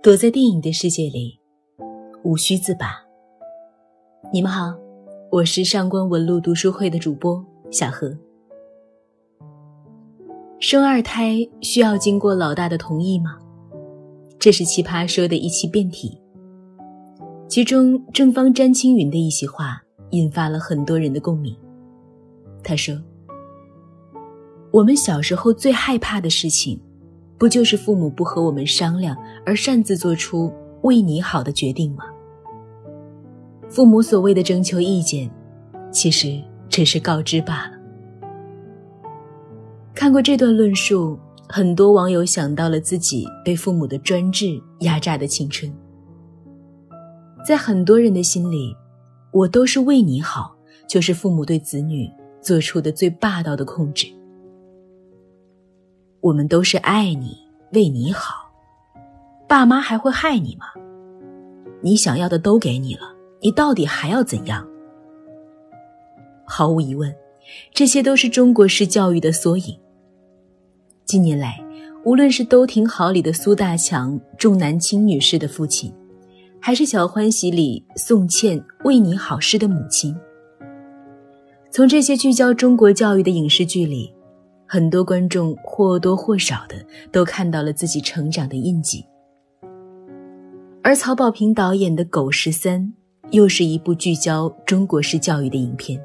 躲在电影的世界里，无需自拔。你们好，我是上官文露读书会的主播小何。生二胎需要经过老大的同意吗？这是奇葩说的一期辩题。其中正方詹青云的一席话引发了很多人的共鸣。他说：“我们小时候最害怕的事情。”不就是父母不和我们商量而擅自做出为你好的决定吗？父母所谓的征求意见，其实只是告知罢了。看过这段论述，很多网友想到了自己被父母的专制压榨的青春。在很多人的心里，我都是为你好，就是父母对子女做出的最霸道的控制。我们都是爱你，为你好，爸妈还会害你吗？你想要的都给你了，你到底还要怎样？毫无疑问，这些都是中国式教育的缩影。近年来，无论是都挺好里的苏大强重男轻女式的父亲，还是小欢喜里宋茜为你好式的母亲，从这些聚焦中国教育的影视剧里。很多观众或多或少的都看到了自己成长的印记，而曹保平导演的《狗十三》又是一部聚焦中国式教育的影片。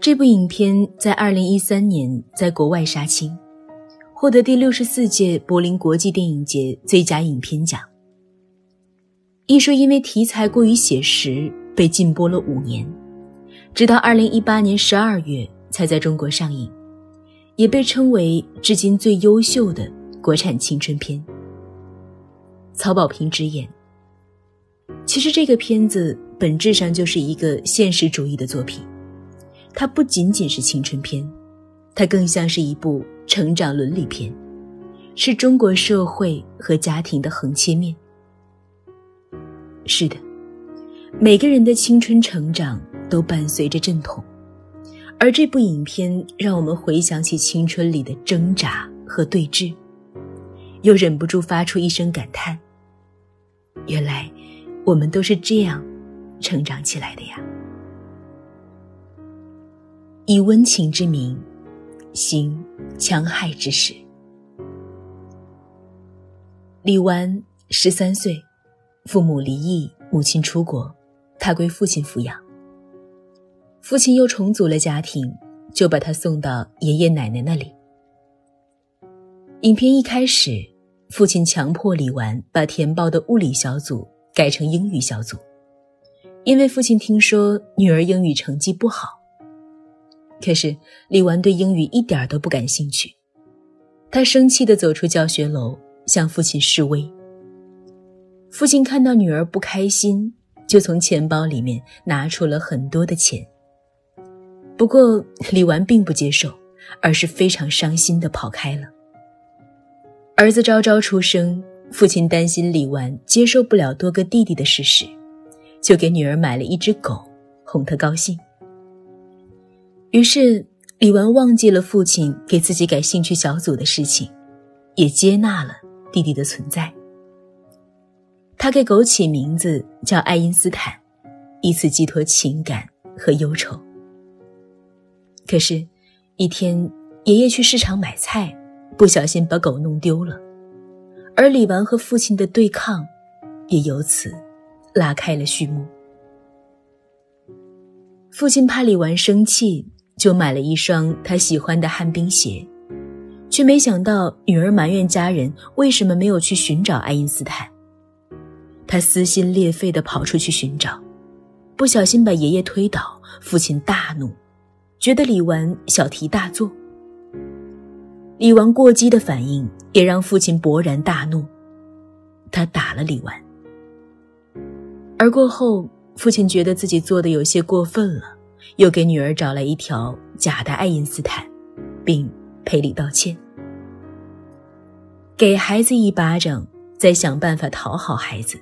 这部影片在二零一三年在国外杀青，获得第六十四届柏林国际电影节最佳影片奖。一说因为题材过于写实，被禁播了五年，直到二零一八年十二月才在中国上映。也被称为至今最优秀的国产青春片。曹保平直言：“其实这个片子本质上就是一个现实主义的作品，它不仅仅是青春片，它更像是一部成长伦理片，是中国社会和家庭的横切面。是的，每个人的青春成长都伴随着阵痛。”而这部影片让我们回想起青春里的挣扎和对峙，又忍不住发出一声感叹：原来，我们都是这样成长起来的呀！以温情之名，行戕害之实。李纨十三岁，父母离异，母亲出国，他归父亲抚养。父亲又重组了家庭，就把他送到爷爷奶奶那里。影片一开始，父亲强迫李纨把填报的物理小组改成英语小组，因为父亲听说女儿英语成绩不好。可是李纨对英语一点都不感兴趣，他生气地走出教学楼，向父亲示威。父亲看到女儿不开心，就从钱包里面拿出了很多的钱。不过李纨并不接受，而是非常伤心的跑开了。儿子昭昭出生，父亲担心李纨接受不了多个弟弟的事实，就给女儿买了一只狗，哄她高兴。于是李纨忘记了父亲给自己改兴趣小组的事情，也接纳了弟弟的存在。他给狗起名字叫爱因斯坦，以此寄托情感和忧愁。可是，一天，爷爷去市场买菜，不小心把狗弄丢了，而李纨和父亲的对抗，也由此拉开了序幕。父亲怕李纨生气，就买了一双他喜欢的旱冰鞋，却没想到女儿埋怨家人为什么没有去寻找爱因斯坦。他撕心裂肺地跑出去寻找，不小心把爷爷推倒，父亲大怒。觉得李纨小题大做，李纨过激的反应也让父亲勃然大怒，他打了李纨。而过后，父亲觉得自己做的有些过分了，又给女儿找来一条假的爱因斯坦，并赔礼道歉。给孩子一巴掌，再想办法讨好孩子，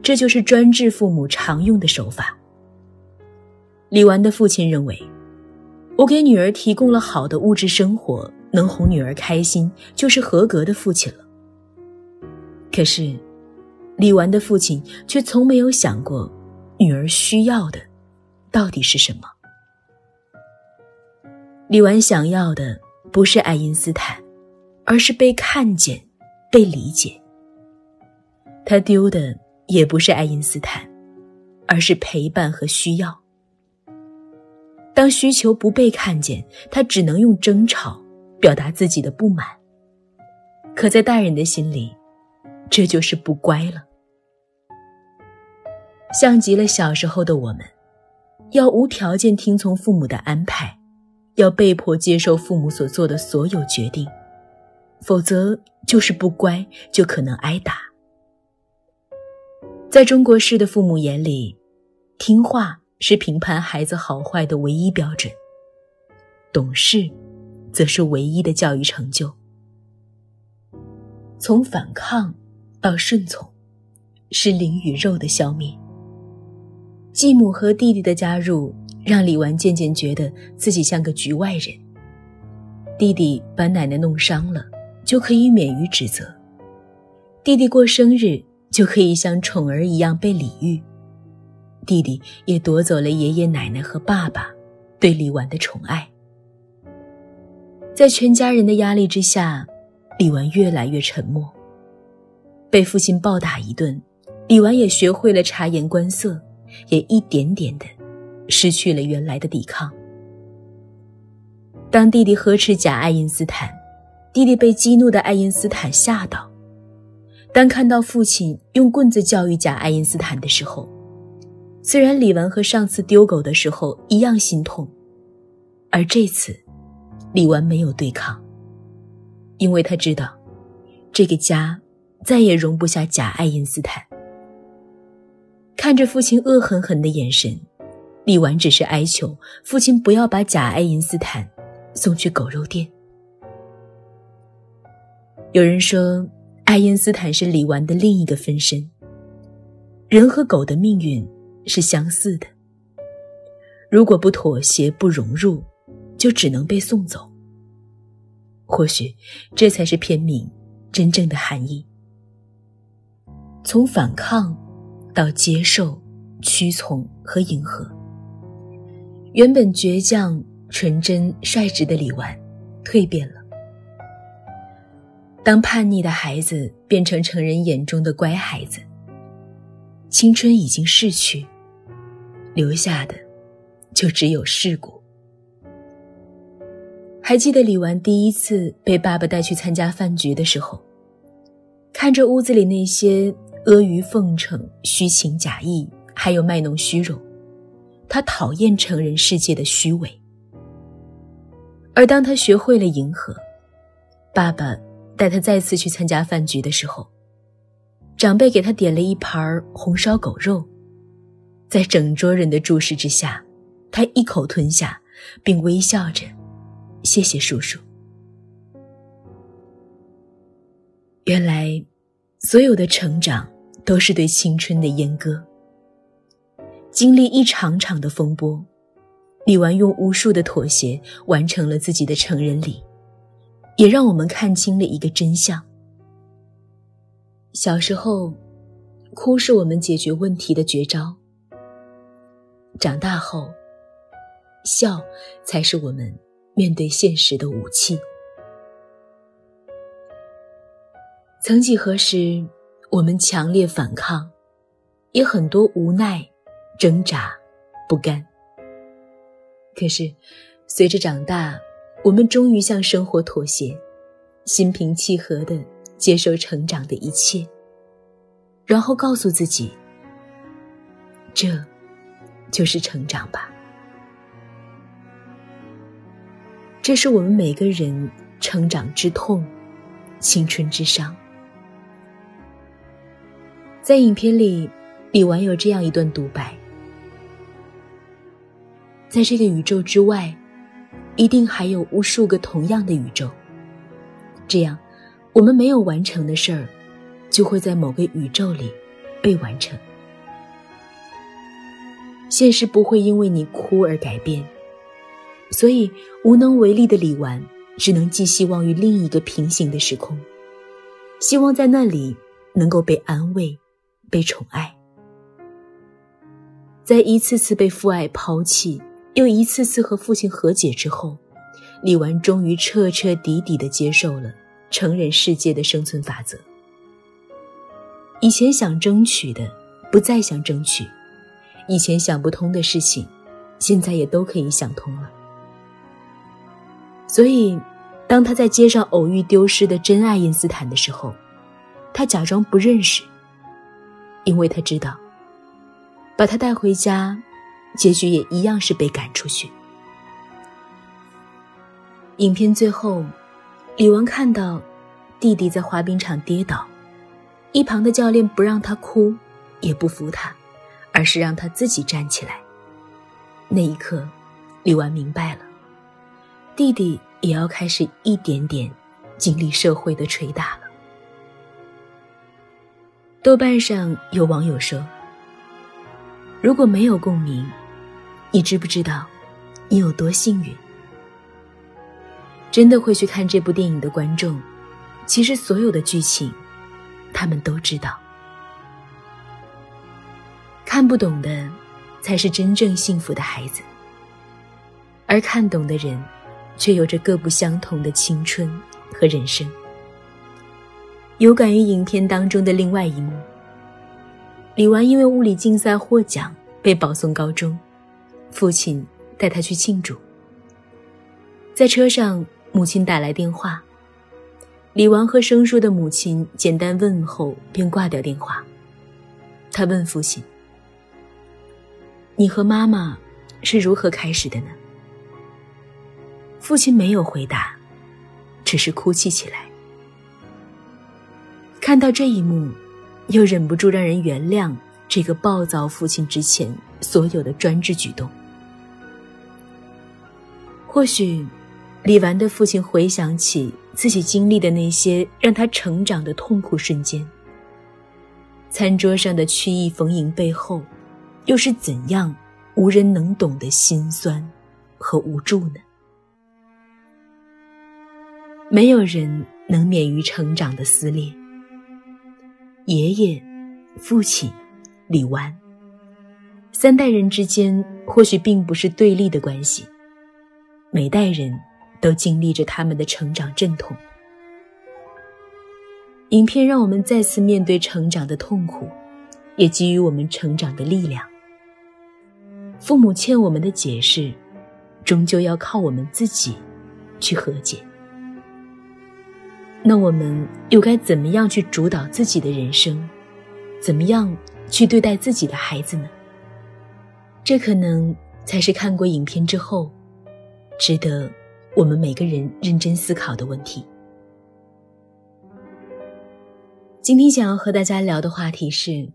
这就是专制父母常用的手法。李纨的父亲认为。我给女儿提供了好的物质生活，能哄女儿开心，就是合格的父亲了。可是李纨的父亲却从没有想过，女儿需要的到底是什么。李纨想要的不是爱因斯坦，而是被看见、被理解。他丢的也不是爱因斯坦，而是陪伴和需要。当需求不被看见，他只能用争吵表达自己的不满。可在大人的心里，这就是不乖了，像极了小时候的我们，要无条件听从父母的安排。要被迫接受父母所做的所有决定，否则就是不乖，就可能挨打。在中国式的父母眼里，听话是评判孩子好坏的唯一标准，懂事，则是唯一的教育成就。从反抗到顺从，是灵与肉的消灭。继母和弟弟的加入。让李纨渐渐觉得自己像个局外人。弟弟把奶奶弄伤了，就可以免于指责；弟弟过生日，就可以像宠儿一样被礼遇。弟弟也夺走了爷爷奶奶和爸爸对李纨的宠爱。在全家人的压力之下，李纨越来越沉默。被父亲暴打一顿，李纨也学会了察言观色，也一点点的。失去了原来的抵抗。当弟弟呵斥假爱因斯坦，弟弟被激怒的爱因斯坦吓到；当看到父亲用棍子教育假爱因斯坦的时候，虽然李纨和上次丢狗的时候一样心痛，而这次，李纨没有对抗，因为他知道，这个家再也容不下假爱因斯坦。看着父亲恶狠狠的眼神。李纨只是哀求父亲不要把假爱因斯坦送去狗肉店。有人说，爱因斯坦是李纨的另一个分身。人和狗的命运是相似的，如果不妥协、不融入，就只能被送走。或许，这才是片名真正的含义。从反抗到接受、屈从和迎合。原本倔强、纯真、率直的李纨，蜕变了。当叛逆的孩子变成成人眼中的乖孩子，青春已经逝去，留下的就只有事故。还记得李纨第一次被爸爸带去参加饭局的时候，看着屋子里那些阿谀奉承、虚情假意，还有卖弄虚荣。他讨厌成人世界的虚伪，而当他学会了迎合，爸爸带他再次去参加饭局的时候，长辈给他点了一盘红烧狗肉，在整桌人的注视之下，他一口吞下，并微笑着：“谢谢叔叔。”原来，所有的成长都是对青春的阉割。经历一场场的风波，李纨用无数的妥协完成了自己的成人礼，也让我们看清了一个真相：小时候，哭是我们解决问题的绝招；长大后，笑才是我们面对现实的武器。曾几何时，我们强烈反抗，也很多无奈。挣扎，不甘。可是，随着长大，我们终于向生活妥协，心平气和的接受成长的一切，然后告诉自己：这，就是成长吧。这是我们每个人成长之痛，青春之伤。在影片里，李纨有这样一段独白。在这个宇宙之外，一定还有无数个同样的宇宙。这样，我们没有完成的事儿，就会在某个宇宙里被完成。现实不会因为你哭而改变，所以无能为力的李纨只能寄希望于另一个平行的时空，希望在那里能够被安慰、被宠爱。在一次次被父爱抛弃，又一次次和父亲和解之后，李纨终于彻彻底底的接受了成人世界的生存法则。以前想争取的，不再想争取；以前想不通的事情，现在也都可以想通了。所以，当他在街上偶遇丢失的真爱因斯坦的时候，他假装不认识，因为他知道。把他带回家，结局也一样是被赶出去。影片最后，李文看到弟弟在滑冰场跌倒，一旁的教练不让他哭，也不扶他，而是让他自己站起来。那一刻，李纨明白了，弟弟也要开始一点点经历社会的捶打了。豆瓣上有网友说。如果没有共鸣，你知不知道，你有多幸运？真的会去看这部电影的观众，其实所有的剧情，他们都知道。看不懂的，才是真正幸福的孩子。而看懂的人，却有着各不相同的青春和人生。有感于影片当中的另外一幕。李纨因为物理竞赛获奖，被保送高中，父亲带他去庆祝。在车上，母亲打来电话，李纨和生疏的母亲简单问候，便挂掉电话。他问父亲：“你和妈妈是如何开始的呢？”父亲没有回答，只是哭泣起来。看到这一幕。又忍不住让人原谅这个暴躁父亲之前所有的专制举动。或许，李纨的父亲回想起自己经历的那些让他成长的痛苦瞬间，餐桌上的曲意逢迎背后，又是怎样无人能懂的心酸和无助呢？没有人能免于成长的撕裂。爷爷、父亲、李纨，三代人之间或许并不是对立的关系。每代人都经历着他们的成长阵痛。影片让我们再次面对成长的痛苦，也给予我们成长的力量。父母欠我们的解释，终究要靠我们自己去和解。那我们又该怎么样去主导自己的人生？怎么样去对待自己的孩子呢？这可能才是看过影片之后，值得我们每个人认真思考的问题。今天想要和大家聊的话题是：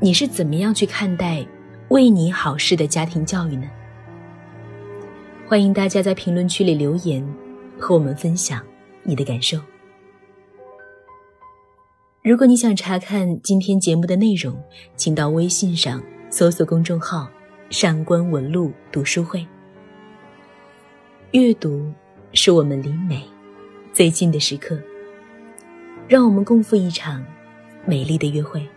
你是怎么样去看待为你好事的家庭教育呢？欢迎大家在评论区里留言，和我们分享你的感受。如果你想查看今天节目的内容，请到微信上搜索公众号“上官文露读书会”。阅读是我们离美最近的时刻，让我们共赴一场美丽的约会。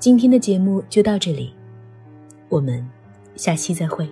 今天的节目就到这里，我们下期再会。